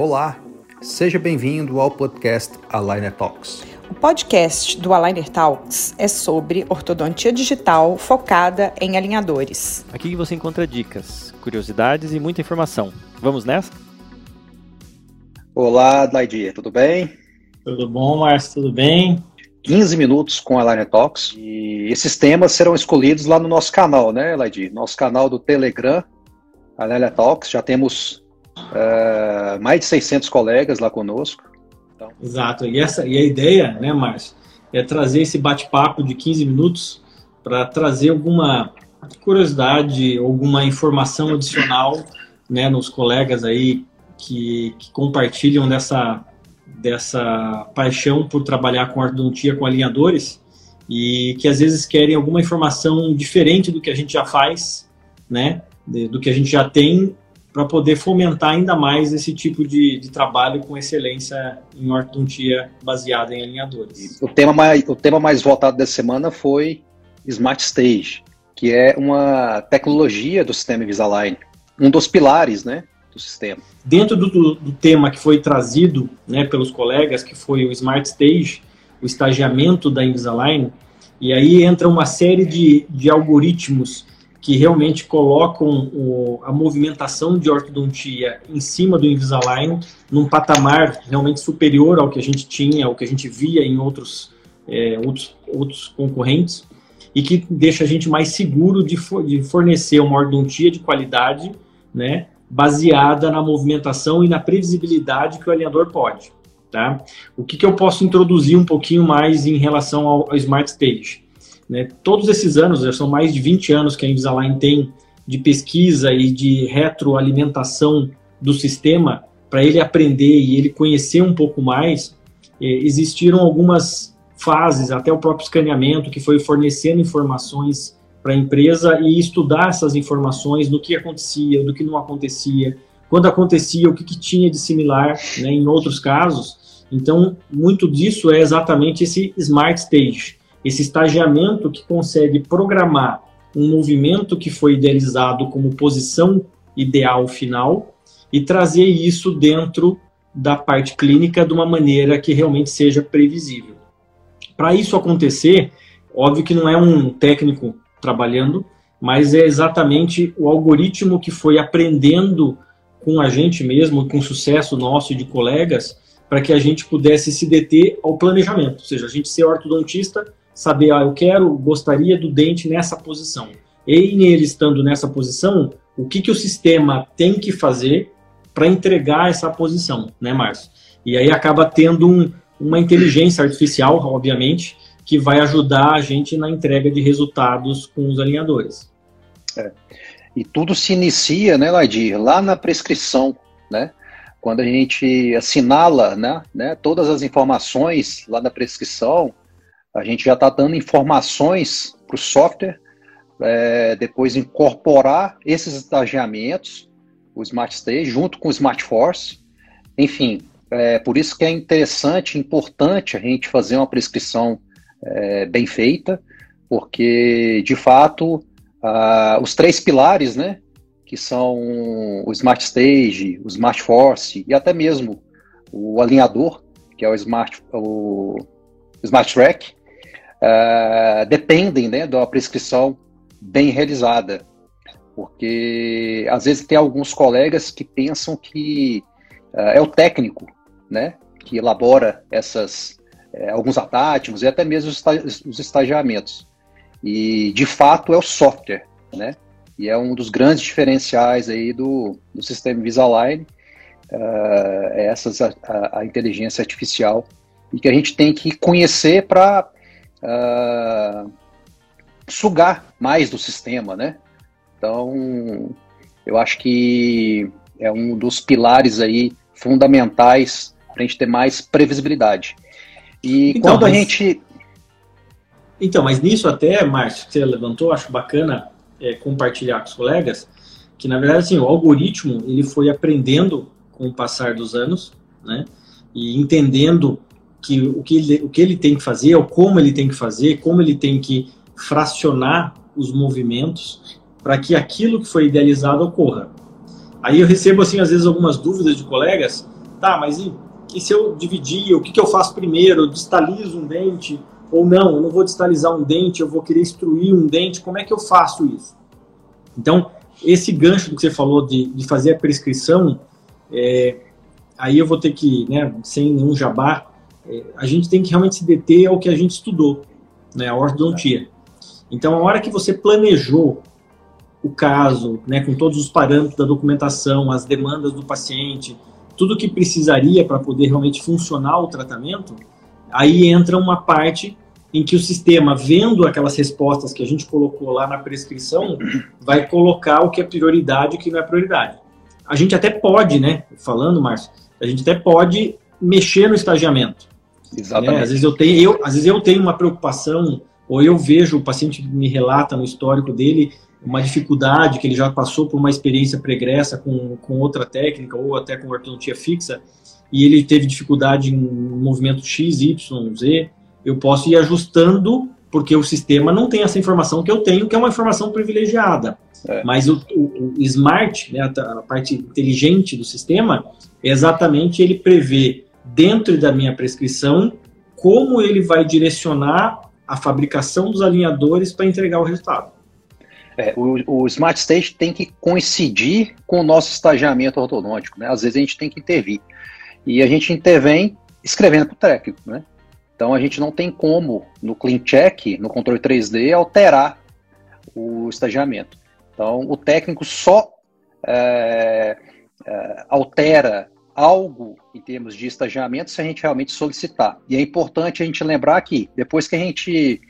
Olá, seja bem-vindo ao podcast Aligner Talks. O podcast do Aligner Talks é sobre ortodontia digital focada em alinhadores. Aqui você encontra dicas, curiosidades e muita informação. Vamos nessa? Olá, Daidia, tudo bem? Tudo bom, Márcio? Tudo bem? 15 minutos com a Aligner Talks e esses temas serão escolhidos lá no nosso canal, né, Laidi? Nosso canal do Telegram, Aligner Talks. Já temos uh, mais de 600 colegas lá conosco. Então... Exato. E, essa, e a ideia, né, Márcio, é trazer esse bate-papo de 15 minutos para trazer alguma curiosidade, alguma informação adicional né, nos colegas aí que, que compartilham dessa, dessa paixão por trabalhar com ortodontia com alinhadores e que às vezes querem alguma informação diferente do que a gente já faz, né, do que a gente já tem para poder fomentar ainda mais esse tipo de, de, trabalho com excelência em ortodontia baseada em alinhadores. O tema mais, o tema mais votado dessa semana foi Smart Stage, que é uma tecnologia do sistema Invisalign, um dos pilares, né, do sistema. Dentro do, do, do tema que foi trazido né, pelos colegas, que foi o Smart Stage, o estagiamento da Invisalign, e aí entra uma série de, de algoritmos que realmente colocam o, a movimentação de ortodontia em cima do Invisalign num patamar realmente superior ao que a gente tinha, ao que a gente via em outros, é, outros, outros concorrentes e que deixa a gente mais seguro de, for, de fornecer uma ortodontia de qualidade, né, baseada na movimentação e na previsibilidade que o alinhador pode. Tá? O que, que eu posso introduzir um pouquinho mais em relação ao, ao Smart Stage? Né? Todos esses anos, já são mais de 20 anos que a Invisalign tem de pesquisa e de retroalimentação do sistema para ele aprender e ele conhecer um pouco mais, eh, existiram algumas fases, até o próprio escaneamento, que foi fornecendo informações para a empresa e estudar essas informações do que acontecia, do que não acontecia, quando acontecia, o que, que tinha de similar né, em outros casos. Então, muito disso é exatamente esse Smart Stage, esse estagiamento que consegue programar um movimento que foi idealizado como posição ideal final e trazer isso dentro da parte clínica de uma maneira que realmente seja previsível. Para isso acontecer, óbvio que não é um técnico trabalhando, mas é exatamente o algoritmo que foi aprendendo com a gente mesmo, com sucesso nosso e de colegas, para que a gente pudesse se deter ao planejamento, ou seja, a gente ser ortodontista saber, ah, eu quero, gostaria do dente nessa posição. E ele estando nessa posição, o que, que o sistema tem que fazer para entregar essa posição, né, Márcio? E aí acaba tendo um, uma inteligência artificial, obviamente, que vai ajudar a gente na entrega de resultados com os alinhadores. É. E tudo se inicia, né, Ladir, lá na prescrição, né? Quando a gente assinala, né, né todas as informações lá na prescrição, a gente já está dando informações para o software, é, depois incorporar esses estagiamentos, o Smart Stage, junto com o Smart Force. Enfim, é, por isso que é interessante, importante a gente fazer uma prescrição é, bem feita, porque, de fato, os três pilares, né, que são o Smart Stage, o Smart Force e até mesmo o alinhador, que é o Smart, o Smart Track, uh, dependem né, da prescrição bem realizada. Porque às vezes tem alguns colegas que pensam que uh, é o técnico né, que elabora essas, uh, alguns atáticos e até mesmo os, os estagiamentos. E de fato é o software, né? E é um dos grandes diferenciais aí do, do sistema Invisalign, uh, é essas, a, a, inteligência artificial, e que a gente tem que conhecer para uh, sugar mais do sistema, né? Então, eu acho que é um dos pilares aí fundamentais para a gente ter mais previsibilidade. E então, quando a gente. Então, mas nisso até, Márcio, que você levantou, acho bacana é, compartilhar com os colegas, que na verdade assim, o algoritmo ele foi aprendendo com o passar dos anos, né? E entendendo que o que, ele, o que ele tem que fazer, ou como ele tem que fazer, como ele tem que fracionar os movimentos para que aquilo que foi idealizado ocorra. Aí eu recebo, assim, às vezes algumas dúvidas de colegas tá, mas e, e se eu dividir, o que, que eu faço primeiro? Eu distalizo um dente ou não? Eu não vou distalizar um dente, eu vou querer extruir um dente, como é que eu faço isso? Então, esse gancho que você falou de, de fazer a prescrição, é, aí eu vou ter que, né, sem nenhum jabá, a gente tem que realmente se deter ao que a gente estudou, né, a ortodontia. Então, a hora que você planejou o caso, né, com todos os parâmetros da documentação, as demandas do paciente, tudo que precisaria para poder realmente funcionar o tratamento, aí entra uma parte em que o sistema, vendo aquelas respostas que a gente colocou lá na prescrição, vai colocar o que é prioridade e o que não é prioridade. A gente até pode, né, falando, Márcio, a gente até pode mexer no estagiamento. Exatamente. Né? Às, vezes eu tenho, eu, às vezes eu tenho uma preocupação, ou eu vejo o paciente me relata no histórico dele uma dificuldade que ele já passou por uma experiência pregressa com, com outra técnica ou até com ortodontia fixa e ele teve dificuldade em movimento X, Y, Z, eu posso ir ajustando porque o sistema não tem essa informação que eu tenho, que é uma informação privilegiada. É. Mas o, o, o, smart, né, a parte inteligente do sistema, é exatamente ele prever dentro da minha prescrição como ele vai direcionar a fabricação dos alinhadores para entregar o resultado. É, o, o, Smart Stage tem que coincidir com o nosso estagiamento ortodôntico, né? Às vezes a gente tem que intervir. E a gente intervém escrevendo para o técnico, né? Então a gente não tem como, no Clean Check, no controle 3D, alterar o estagiamento. Então o técnico só é, é, altera algo em termos de estagiamento se a gente realmente solicitar. E é importante a gente lembrar que depois que a gente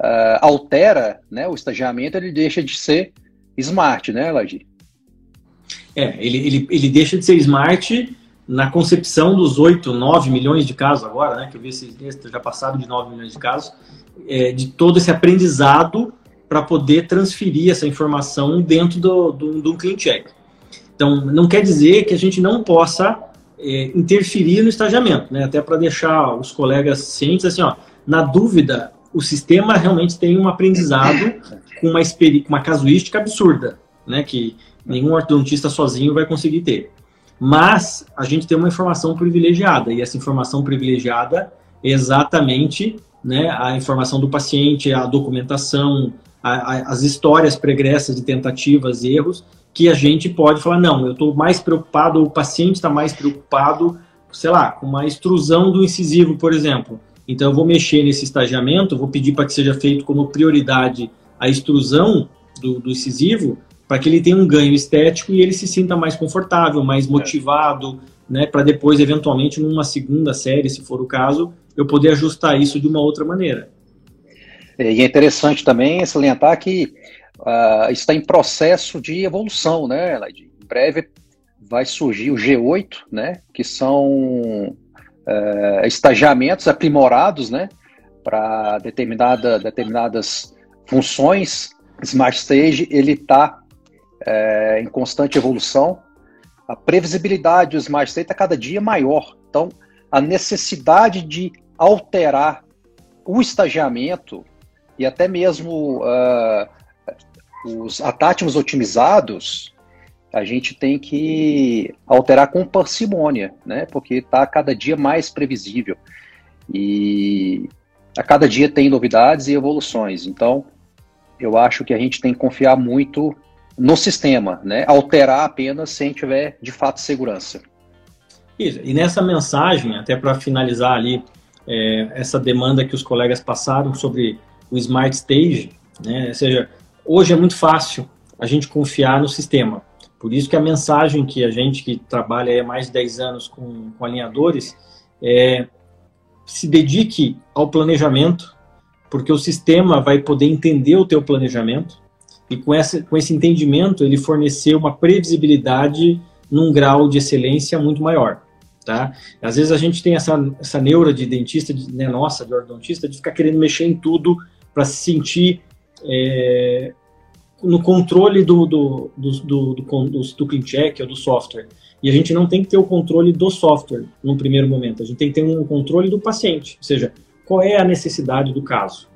uh, altera né, o estagiamento, ele deixa de ser smart, né, Ladir? É, ele, ele, ele deixa de ser smart na concepção dos 8, 9 milhões de casos agora, né, que eu vi esses dias, já passaram de 9 milhões de casos, é, de todo esse aprendizado para poder transferir essa informação dentro do, do, do clean check. Então, não quer dizer que a gente não possa é, interferir no estagiamento, né? até para deixar os colegas cientes, assim, ó, na dúvida, o sistema realmente tem um aprendizado com uma, uma casuística absurda, né, que nenhum ortodontista sozinho vai conseguir ter. Mas a gente tem uma informação privilegiada, e essa informação privilegiada é exatamente né, a informação do paciente, a documentação, a, a, as histórias pregressas de tentativas e erros, que a gente pode falar, não, eu estou mais preocupado, o paciente está mais preocupado, sei lá, com uma extrusão do incisivo, por exemplo. Então, eu vou mexer nesse estagiamento, vou pedir para que seja feito como prioridade a extrusão do, do incisivo, para que ele tenha um ganho estético e ele se sinta mais confortável, mais motivado, né, para depois, eventualmente, numa segunda série, se for o caso, eu poder ajustar isso de uma outra maneira. É, e é interessante também salientar que uh, está em processo de evolução, né? Em breve vai surgir o G8, né, que são uh, estagiamentos aprimorados, né, para determinada, determinadas funções. Smart Stage ele está é, em constante evolução. A previsibilidade do Smart Stage está cada dia maior. Então, a necessidade de alterar o estagiamento e até mesmo uh, os atátimos otimizados a gente tem que alterar com parcimônia, né? Porque está cada dia mais previsível. E a cada dia tem novidades e evoluções. Então, eu acho que a gente tem que confiar muito no sistema, né? Alterar apenas se a gente tiver de fato segurança. Isso. E nessa mensagem, até para finalizar ali é, essa demanda que os colegas passaram sobre o Smart Stage, né? Ou seja, hoje é muito fácil a gente confiar no sistema. Por isso que a mensagem que a gente que trabalha há mais de 10 anos com, com alinhadores é se dedique ao planejamento, porque o sistema vai poder entender o teu planejamento e com, essa, com esse entendimento ele fornecer uma previsibilidade num grau de excelência muito maior. Tá? Às vezes a gente tem essa, essa neura de dentista, de, né, nossa, de ortodontista, de ficar querendo mexer em tudo para se sentir é, no controle do, do, do, do, do, do clean check ou do software. E a gente não tem que ter o controle do software no primeiro momento, a gente tem que ter um controle do paciente, ou seja, qual é a necessidade do caso.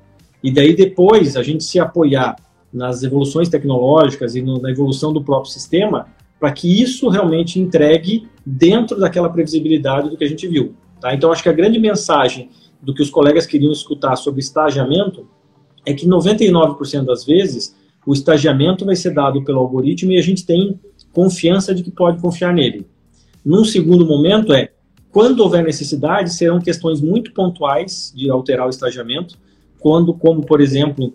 E daí depois a gente se apoiar nas evoluções tecnológicas e no, na evolução do próprio sistema para que isso realmente entregue dentro daquela previsibilidade do que a gente viu. Tá? Então, acho que a grande mensagem do que os colegas queriam escutar sobre estagiamento é que 99% das vezes o estagiamento vai ser dado pelo algoritmo e a gente tem confiança de que pode confiar nele. Num segundo momento é, quando houver necessidade, serão questões muito pontuais de alterar o estagiamento, quando, como por exemplo,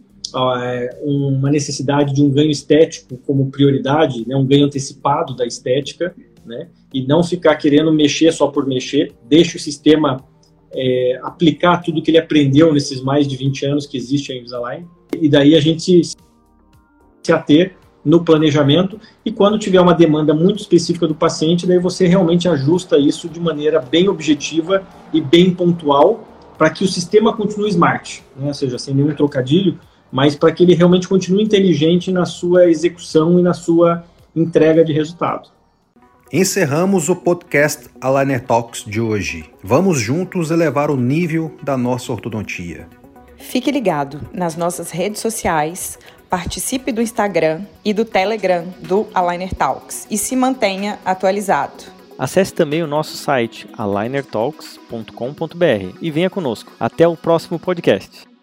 é, uma necessidade de um ganho estético como prioridade, né, um ganho antecipado da estética, né, e não ficar querendo mexer só por mexer, deixa o sistema é, aplicar tudo que ele aprendeu nesses mais de 20 anos que existe a Invisalign, e daí a gente se ater no planejamento e quando tiver uma demanda muito específica do paciente, daí você realmente ajusta isso de maneira bem objetiva e bem pontual para que o sistema continue smart, né? ou seja, sem nenhum trocadilho, mas para que ele realmente continue inteligente na sua execução e na sua entrega de resultado. Encerramos o podcast Aligner Talks de hoje. Vamos juntos elevar o nível da nossa ortodontia. Fique ligado nas nossas redes sociais, participe do Instagram e do Telegram do Aligner Talks e se mantenha atualizado. Acesse também o nosso site alignertalks.com.br e venha conosco. Até o próximo podcast.